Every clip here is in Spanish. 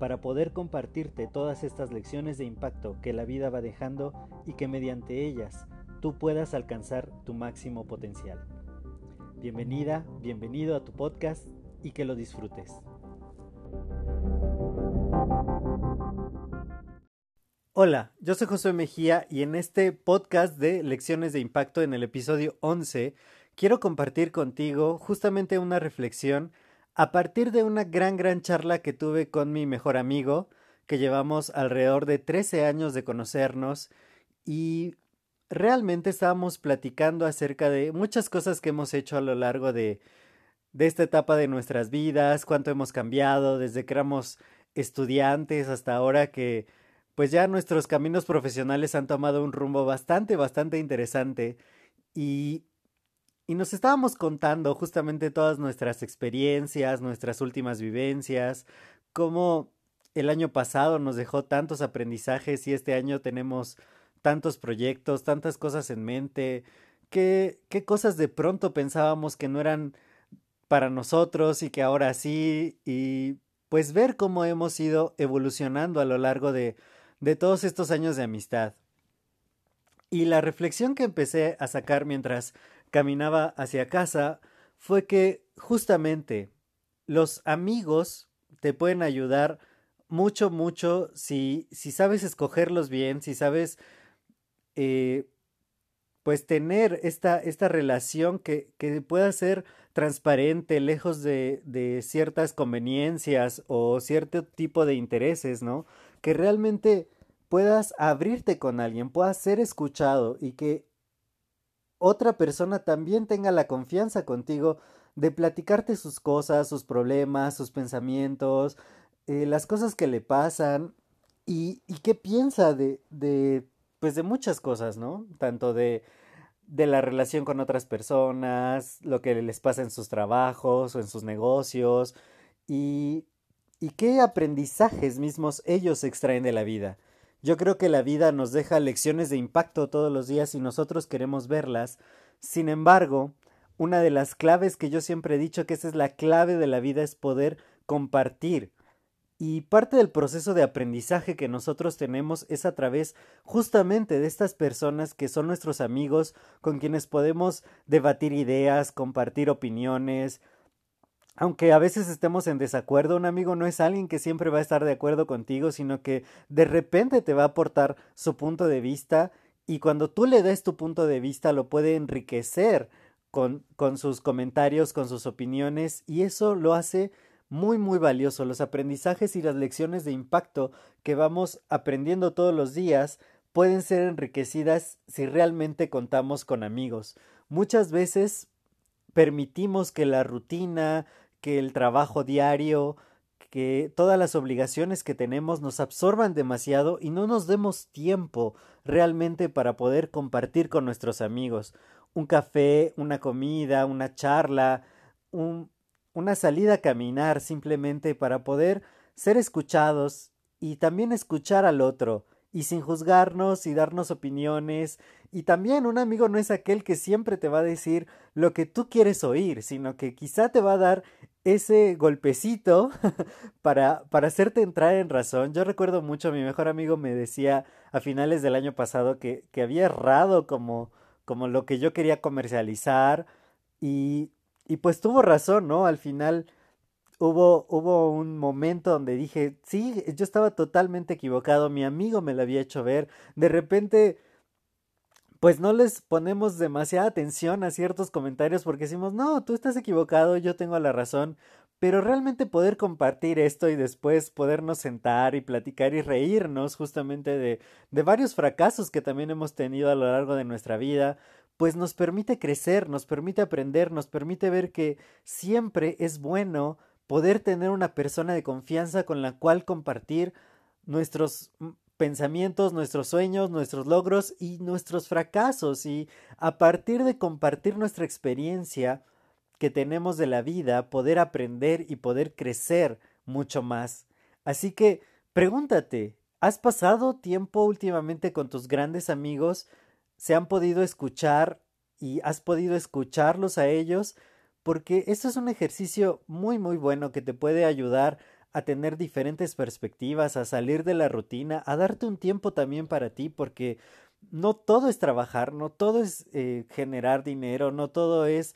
para poder compartirte todas estas lecciones de impacto que la vida va dejando y que mediante ellas tú puedas alcanzar tu máximo potencial. Bienvenida, bienvenido a tu podcast y que lo disfrutes. Hola, yo soy José Mejía y en este podcast de Lecciones de Impacto en el episodio 11 quiero compartir contigo justamente una reflexión a partir de una gran, gran charla que tuve con mi mejor amigo, que llevamos alrededor de 13 años de conocernos y realmente estábamos platicando acerca de muchas cosas que hemos hecho a lo largo de, de esta etapa de nuestras vidas, cuánto hemos cambiado desde que éramos estudiantes hasta ahora que pues ya nuestros caminos profesionales han tomado un rumbo bastante, bastante interesante. Y y nos estábamos contando justamente todas nuestras experiencias, nuestras últimas vivencias, cómo el año pasado nos dejó tantos aprendizajes y este año tenemos tantos proyectos, tantas cosas en mente, qué, qué cosas de pronto pensábamos que no eran para nosotros y que ahora sí, y pues ver cómo hemos ido evolucionando a lo largo de, de todos estos años de amistad. Y la reflexión que empecé a sacar mientras caminaba hacia casa fue que justamente los amigos te pueden ayudar mucho, mucho si, si sabes escogerlos bien, si sabes eh, pues tener esta, esta relación que, que, pueda ser transparente, lejos de, de ciertas conveniencias o cierto tipo de intereses, ¿no? Que realmente puedas abrirte con alguien, puedas ser escuchado y que otra persona también tenga la confianza contigo de platicarte sus cosas, sus problemas, sus pensamientos, eh, las cosas que le pasan y, qué piensa de, de, pues de muchas cosas, ¿no? Tanto de, de la relación con otras personas, lo que les pasa en sus trabajos o en sus negocios y, y qué aprendizajes mismos ellos extraen de la vida. Yo creo que la vida nos deja lecciones de impacto todos los días y nosotros queremos verlas. Sin embargo, una de las claves que yo siempre he dicho que esa es la clave de la vida es poder compartir. Y parte del proceso de aprendizaje que nosotros tenemos es a través justamente de estas personas que son nuestros amigos, con quienes podemos debatir ideas, compartir opiniones, aunque a veces estemos en desacuerdo, un amigo no es alguien que siempre va a estar de acuerdo contigo, sino que de repente te va a aportar su punto de vista y cuando tú le des tu punto de vista lo puede enriquecer con, con sus comentarios, con sus opiniones y eso lo hace muy muy valioso. Los aprendizajes y las lecciones de impacto que vamos aprendiendo todos los días pueden ser enriquecidas si realmente contamos con amigos. Muchas veces permitimos que la rutina, que el trabajo diario, que todas las obligaciones que tenemos nos absorban demasiado y no nos demos tiempo realmente para poder compartir con nuestros amigos un café, una comida, una charla, un, una salida a caminar simplemente para poder ser escuchados y también escuchar al otro y sin juzgarnos y darnos opiniones. Y también un amigo no es aquel que siempre te va a decir lo que tú quieres oír, sino que quizá te va a dar ese golpecito para, para hacerte entrar en razón. Yo recuerdo mucho, mi mejor amigo me decía a finales del año pasado que, que había errado como, como lo que yo quería comercializar y, y pues tuvo razón, ¿no? Al final hubo, hubo un momento donde dije, sí, yo estaba totalmente equivocado, mi amigo me lo había hecho ver, de repente, pues no les ponemos demasiada atención a ciertos comentarios porque decimos, no, tú estás equivocado, yo tengo la razón, pero realmente poder compartir esto y después podernos sentar y platicar y reírnos justamente de, de varios fracasos que también hemos tenido a lo largo de nuestra vida, pues nos permite crecer, nos permite aprender, nos permite ver que siempre es bueno poder tener una persona de confianza con la cual compartir nuestros pensamientos, nuestros sueños, nuestros logros y nuestros fracasos y a partir de compartir nuestra experiencia que tenemos de la vida, poder aprender y poder crecer mucho más. Así que pregúntate, ¿has pasado tiempo últimamente con tus grandes amigos? ¿Se han podido escuchar y has podido escucharlos a ellos? Porque esto es un ejercicio muy muy bueno que te puede ayudar a tener diferentes perspectivas, a salir de la rutina, a darte un tiempo también para ti, porque no todo es trabajar, no todo es eh, generar dinero, no todo es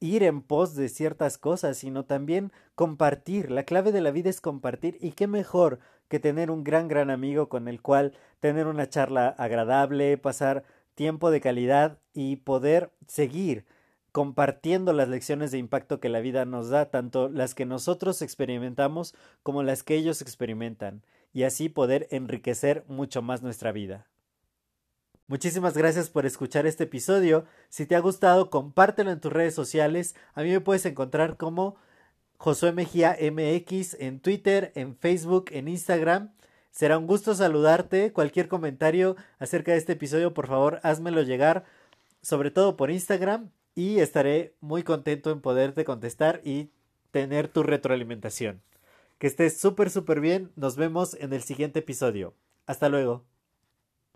ir en pos de ciertas cosas, sino también compartir. La clave de la vida es compartir y qué mejor que tener un gran, gran amigo con el cual tener una charla agradable, pasar tiempo de calidad y poder seguir compartiendo las lecciones de impacto que la vida nos da, tanto las que nosotros experimentamos como las que ellos experimentan, y así poder enriquecer mucho más nuestra vida. Muchísimas gracias por escuchar este episodio. Si te ha gustado, compártelo en tus redes sociales. A mí me puedes encontrar como Josué Mejía MX en Twitter, en Facebook, en Instagram. Será un gusto saludarte. Cualquier comentario acerca de este episodio, por favor, házmelo llegar, sobre todo por Instagram, y estaré muy contento en poderte contestar y tener tu retroalimentación. Que estés súper, súper bien. Nos vemos en el siguiente episodio. Hasta luego.